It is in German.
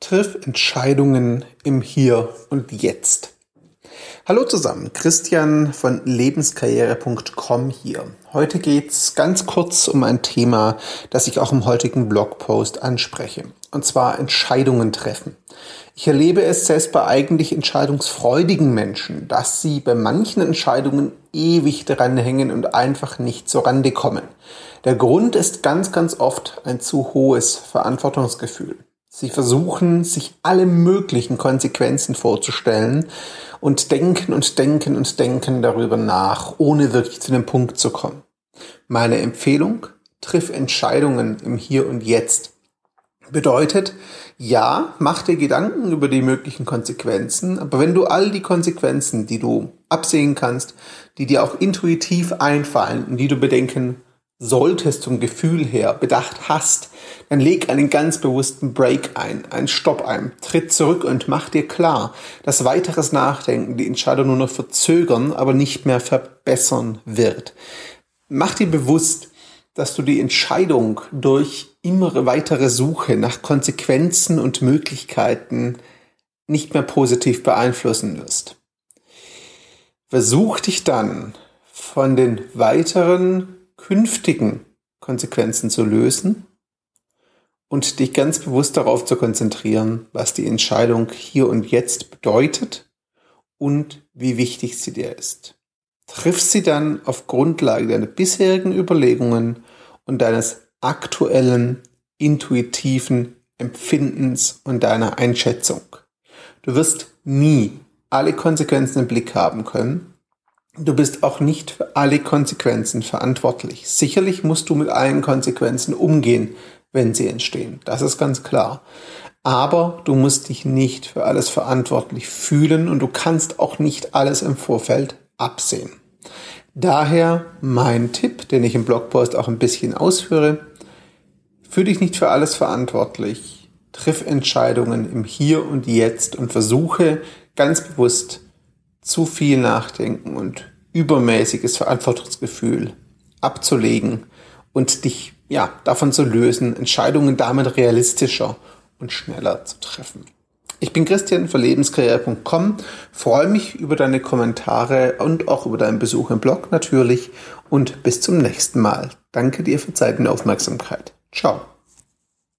Triff Entscheidungen im Hier und Jetzt. Hallo zusammen, Christian von lebenskarriere.com hier. Heute geht's ganz kurz um ein Thema, das ich auch im heutigen Blogpost anspreche, und zwar Entscheidungen treffen. Ich erlebe es selbst bei eigentlich entscheidungsfreudigen Menschen, dass sie bei manchen Entscheidungen ewig dran hängen und einfach nicht zur Rande kommen. Der Grund ist ganz, ganz oft ein zu hohes Verantwortungsgefühl. Sie versuchen, sich alle möglichen Konsequenzen vorzustellen und denken und denken und denken darüber nach, ohne wirklich zu dem Punkt zu kommen. Meine Empfehlung, triff Entscheidungen im Hier und Jetzt. Bedeutet, ja, mach dir Gedanken über die möglichen Konsequenzen, aber wenn du all die Konsequenzen, die du absehen kannst, die dir auch intuitiv einfallen und die du bedenken solltest zum Gefühl her bedacht hast, dann leg einen ganz bewussten Break ein, einen Stopp ein, tritt zurück und mach dir klar, dass weiteres Nachdenken die Entscheidung nur noch verzögern, aber nicht mehr verbessern wird. Mach dir bewusst, dass du die Entscheidung durch immer weitere Suche nach Konsequenzen und Möglichkeiten nicht mehr positiv beeinflussen wirst. Versuch dich dann von den weiteren künftigen Konsequenzen zu lösen und dich ganz bewusst darauf zu konzentrieren, was die Entscheidung hier und jetzt bedeutet und wie wichtig sie dir ist. Triff sie dann auf Grundlage deiner bisherigen Überlegungen und deines aktuellen, intuitiven Empfindens und deiner Einschätzung. Du wirst nie alle Konsequenzen im Blick haben können, Du bist auch nicht für alle Konsequenzen verantwortlich. Sicherlich musst du mit allen Konsequenzen umgehen, wenn sie entstehen. Das ist ganz klar. Aber du musst dich nicht für alles verantwortlich fühlen und du kannst auch nicht alles im Vorfeld absehen. Daher mein Tipp, den ich im Blogpost auch ein bisschen ausführe. Fühl dich nicht für alles verantwortlich. Triff Entscheidungen im Hier und Jetzt und versuche ganz bewusst zu viel Nachdenken und übermäßiges Verantwortungsgefühl abzulegen und dich ja davon zu lösen, Entscheidungen damit realistischer und schneller zu treffen. Ich bin Christian für lebenskarriere.com, freue mich über deine Kommentare und auch über deinen Besuch im Blog natürlich und bis zum nächsten Mal. Danke dir für Zeit und Aufmerksamkeit. Ciao.